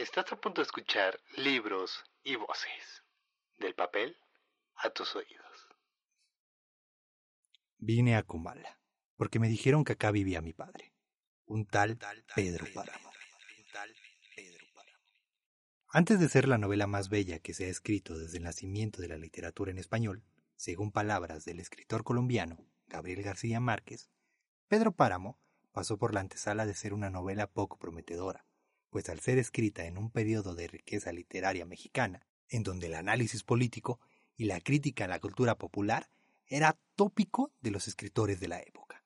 Estás a punto de escuchar libros y voces. Del papel a tus oídos. Vine a Kumala, porque me dijeron que acá vivía mi padre, un tal Pedro Páramo. Antes de ser la novela más bella que se ha escrito desde el nacimiento de la literatura en español, según palabras del escritor colombiano Gabriel García Márquez, Pedro Páramo pasó por la antesala de ser una novela poco prometedora, pues al ser escrita en un periodo de riqueza literaria mexicana, en donde el análisis político y la crítica a la cultura popular era tópico de los escritores de la época.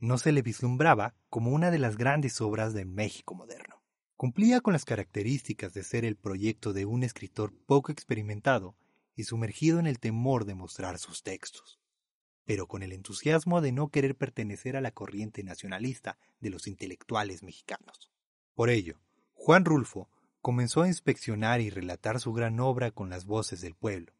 No se le vislumbraba como una de las grandes obras del México moderno. Cumplía con las características de ser el proyecto de un escritor poco experimentado y sumergido en el temor de mostrar sus textos, pero con el entusiasmo de no querer pertenecer a la corriente nacionalista de los intelectuales mexicanos. Por ello, Juan Rulfo comenzó a inspeccionar y relatar su gran obra con las voces del pueblo,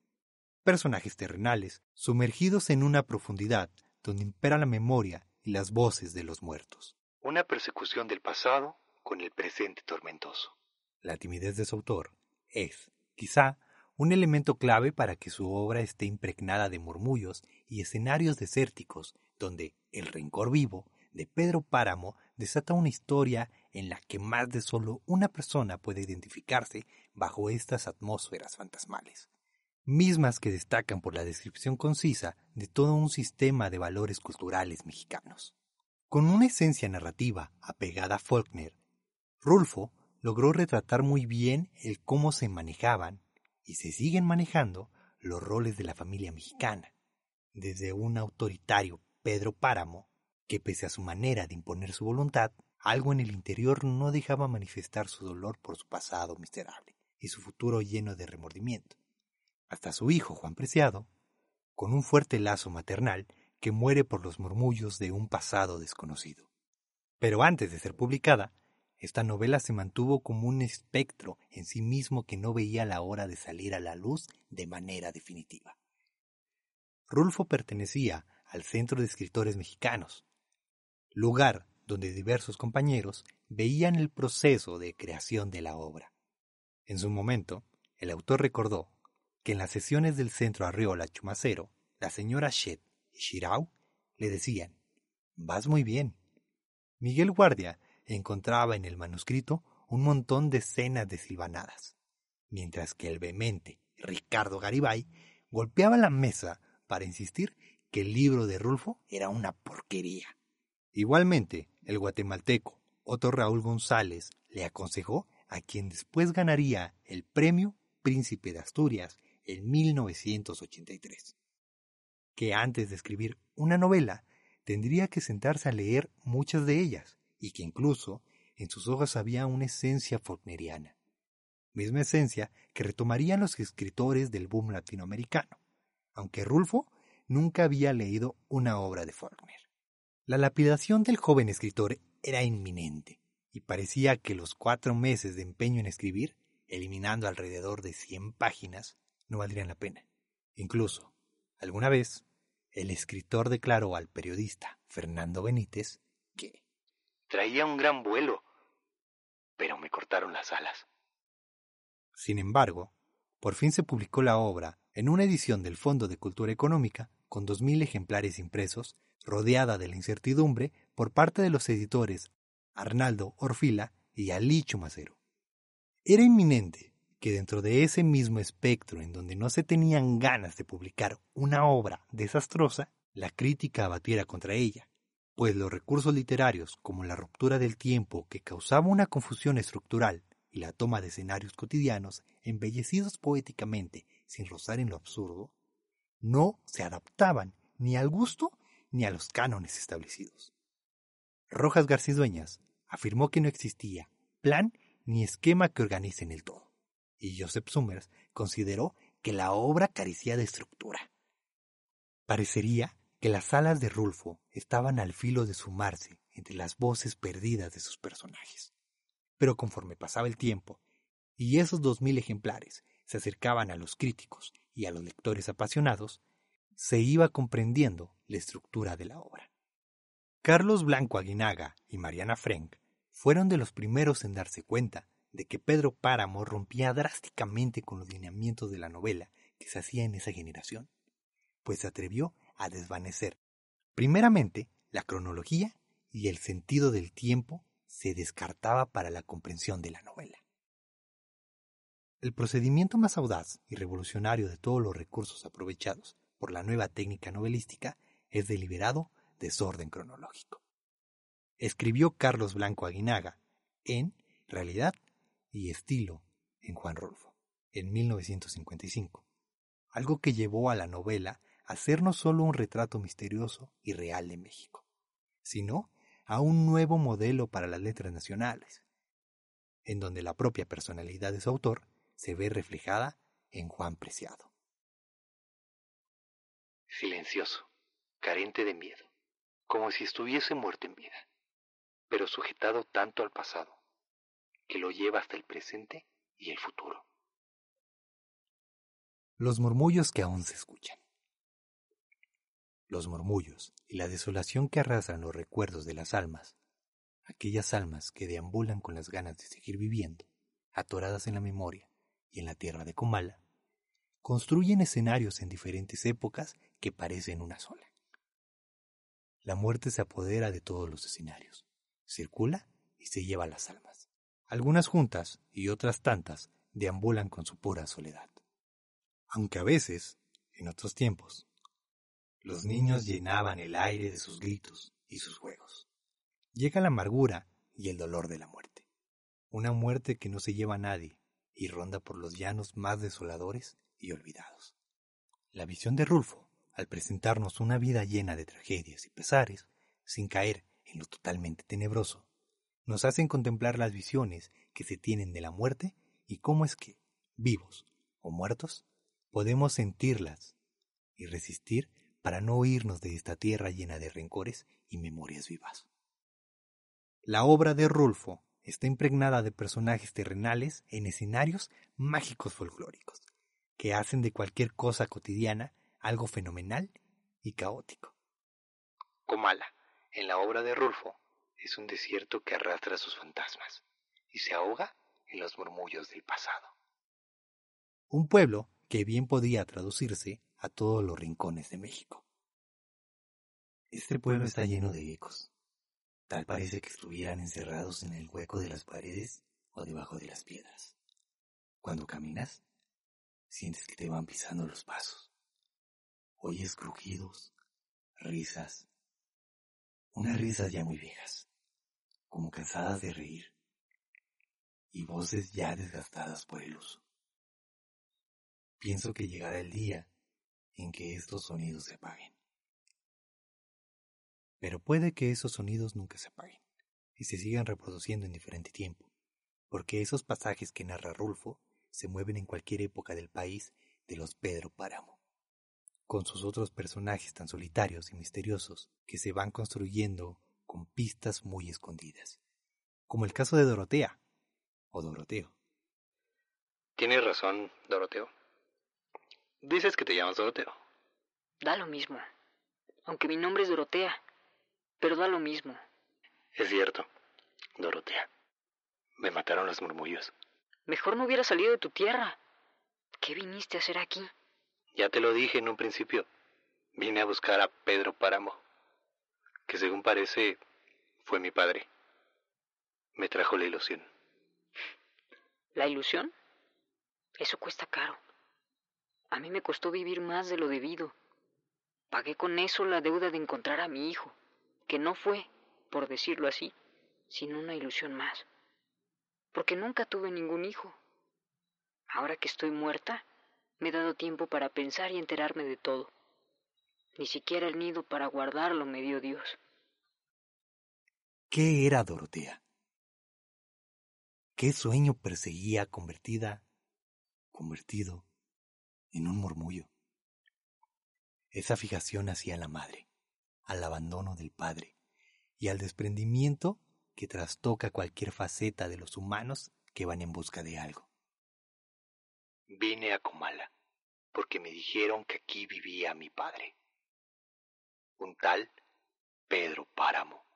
personajes terrenales sumergidos en una profundidad donde impera la memoria y las voces de los muertos. Una persecución del pasado con el presente tormentoso. La timidez de su autor es, quizá, un elemento clave para que su obra esté impregnada de murmullos y escenarios desérticos, donde el rencor vivo de Pedro Páramo desata una historia en la que más de solo una persona puede identificarse bajo estas atmósferas fantasmales, mismas que destacan por la descripción concisa de todo un sistema de valores culturales mexicanos. Con una esencia narrativa apegada a Faulkner, Rulfo logró retratar muy bien el cómo se manejaban y se siguen manejando los roles de la familia mexicana, desde un autoritario Pedro Páramo, que pese a su manera de imponer su voluntad, algo en el interior no dejaba manifestar su dolor por su pasado miserable y su futuro lleno de remordimiento, hasta su hijo Juan Preciado, con un fuerte lazo maternal que muere por los murmullos de un pasado desconocido. Pero antes de ser publicada, esta novela se mantuvo como un espectro en sí mismo que no veía la hora de salir a la luz de manera definitiva. Rulfo pertenecía al Centro de Escritores Mexicanos, lugar donde diversos compañeros veían el proceso de creación de la obra. En su momento, el autor recordó que en las sesiones del Centro Arriola Chumacero, la señora Shed y Shirau le decían, Vas muy bien. Miguel Guardia encontraba en el manuscrito un montón de escenas de silvanadas, mientras que el vehemente Ricardo Garibay golpeaba la mesa para insistir que el libro de Rulfo era una porquería. Igualmente, el guatemalteco Otto Raúl González le aconsejó a quien después ganaría el premio Príncipe de Asturias en 1983, que antes de escribir una novela tendría que sentarse a leer muchas de ellas, y que incluso en sus hojas había una esencia faulkneriana, misma esencia que retomarían los escritores del boom latinoamericano, aunque Rulfo nunca había leído una obra de Faulkner. La lapidación del joven escritor era inminente, y parecía que los cuatro meses de empeño en escribir, eliminando alrededor de cien páginas, no valdrían la pena. Incluso, alguna vez, el escritor declaró al periodista Fernando Benítez que Traía un gran vuelo, pero me cortaron las alas. Sin embargo, por fin se publicó la obra en una edición del Fondo de Cultura Económica con dos mil ejemplares impresos, rodeada de la incertidumbre por parte de los editores Arnaldo Orfila y Ali Chumacero. Era inminente que dentro de ese mismo espectro en donde no se tenían ganas de publicar una obra desastrosa, la crítica abatiera contra ella, pues los recursos literarios, como la ruptura del tiempo que causaba una confusión estructural y la toma de escenarios cotidianos embellecidos poéticamente sin rozar en lo absurdo, no se adaptaban ni al gusto ni a los cánones establecidos. Rojas Garcidueñas afirmó que no existía plan ni esquema que organicen el todo, y Joseph Summers consideró que la obra carecía de estructura. Parecería que las alas de Rulfo estaban al filo de sumarse entre las voces perdidas de sus personajes. Pero conforme pasaba el tiempo, y esos dos mil ejemplares se acercaban a los críticos y a los lectores apasionados, se iba comprendiendo la estructura de la obra. Carlos Blanco Aguinaga y Mariana Frank fueron de los primeros en darse cuenta de que Pedro Páramo rompía drásticamente con los lineamientos de la novela que se hacía en esa generación, pues se atrevió a desvanecer, primeramente, la cronología y el sentido del tiempo se descartaba para la comprensión de la novela. El procedimiento más audaz y revolucionario de todos los recursos aprovechados por la nueva técnica novelística es deliberado desorden cronológico. Escribió Carlos Blanco Aguinaga en Realidad y Estilo en Juan Rolfo, en 1955, algo que llevó a la novela a ser no solo un retrato misterioso y real de México, sino a un nuevo modelo para las letras nacionales, en donde la propia personalidad de su autor se ve reflejada en Juan Preciado. Silencioso, carente de miedo, como si estuviese muerto en vida, pero sujetado tanto al pasado, que lo lleva hasta el presente y el futuro. Los murmullos que aún se escuchan. Los murmullos y la desolación que arrasan los recuerdos de las almas, aquellas almas que deambulan con las ganas de seguir viviendo, atoradas en la memoria y en la tierra de Comala, construyen escenarios en diferentes épocas que parecen una sola. La muerte se apodera de todos los escenarios, circula y se lleva las almas. Algunas juntas y otras tantas deambulan con su pura soledad. Aunque a veces, en otros tiempos, los niños llenaban el aire de sus gritos y sus juegos. Llega la amargura y el dolor de la muerte. Una muerte que no se lleva a nadie y ronda por los llanos más desoladores y olvidados. La visión de Rulfo, al presentarnos una vida llena de tragedias y pesares, sin caer en lo totalmente tenebroso, nos hacen contemplar las visiones que se tienen de la muerte y cómo es que, vivos o muertos, podemos sentirlas y resistir para no oírnos de esta tierra llena de rencores y memorias vivas. La obra de Rulfo está impregnada de personajes terrenales en escenarios mágicos folclóricos, que hacen de cualquier cosa cotidiana algo fenomenal y caótico. Comala, en la obra de Rulfo, es un desierto que arrastra sus fantasmas y se ahoga en los murmullos del pasado. Un pueblo que bien podía traducirse a todos los rincones de México. Este pueblo está lleno de ecos. Tal parece que estuvieran encerrados en el hueco de las paredes o debajo de las piedras. Cuando caminas, sientes que te van pisando los pasos. Oyes crujidos, risas, unas risas ya muy viejas, como cansadas de reír, y voces ya desgastadas por el uso. Pienso que llegará el día en que estos sonidos se apaguen. Pero puede que esos sonidos nunca se apaguen y se sigan reproduciendo en diferente tiempo, porque esos pasajes que narra Rulfo se mueven en cualquier época del país de los Pedro Páramo, con sus otros personajes tan solitarios y misteriosos que se van construyendo con pistas muy escondidas, como el caso de Dorotea o Doroteo. Tienes razón, Doroteo. Dices que te llamas Doroteo. Da lo mismo. Aunque mi nombre es Dorotea. Pero da lo mismo. Es cierto, Dorotea. Me mataron los murmullos. Mejor no hubiera salido de tu tierra. ¿Qué viniste a hacer aquí? Ya te lo dije en un principio. Vine a buscar a Pedro Páramo, que según parece fue mi padre. Me trajo la ilusión. ¿La ilusión? Eso cuesta caro. A mí me costó vivir más de lo debido. Pagué con eso la deuda de encontrar a mi hijo, que no fue, por decirlo así, sino una ilusión más. Porque nunca tuve ningún hijo. Ahora que estoy muerta, me he dado tiempo para pensar y enterarme de todo. Ni siquiera el nido para guardarlo me dio Dios. ¿Qué era Dorotea? ¿Qué sueño perseguía convertida, convertido en un murmullo. Esa fijación hacia la madre, al abandono del padre y al desprendimiento que trastoca cualquier faceta de los humanos que van en busca de algo. Vine a Comala porque me dijeron que aquí vivía mi padre, un tal Pedro Páramo.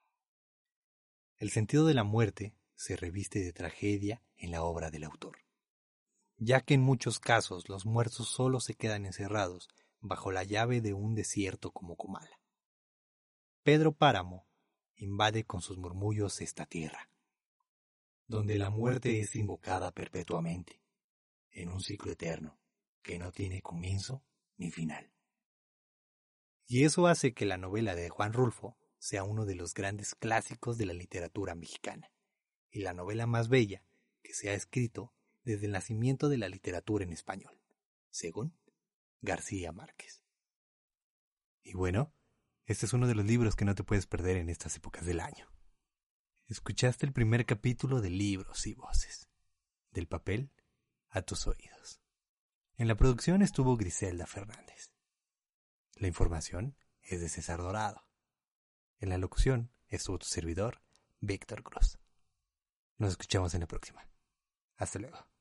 El sentido de la muerte se reviste de tragedia en la obra del autor, ya que en muchos casos los muertos solo se quedan encerrados bajo la llave de un desierto como Comala. Pedro Páramo invade con sus murmullos esta tierra, donde la muerte es invocada perpetuamente, en un ciclo eterno que no tiene comienzo ni final. Y eso hace que la novela de Juan Rulfo sea uno de los grandes clásicos de la literatura mexicana, y la novela más bella que se ha escrito desde el nacimiento de la literatura en español, según García Márquez. Y bueno, este es uno de los libros que no te puedes perder en estas épocas del año. Escuchaste el primer capítulo de Libros y Voces, del papel a tus oídos. En la producción estuvo Griselda Fernández. La información es de César Dorado. En la locución estuvo tu servidor, Víctor Cruz. Nos escuchamos en la próxima. Hasta luego.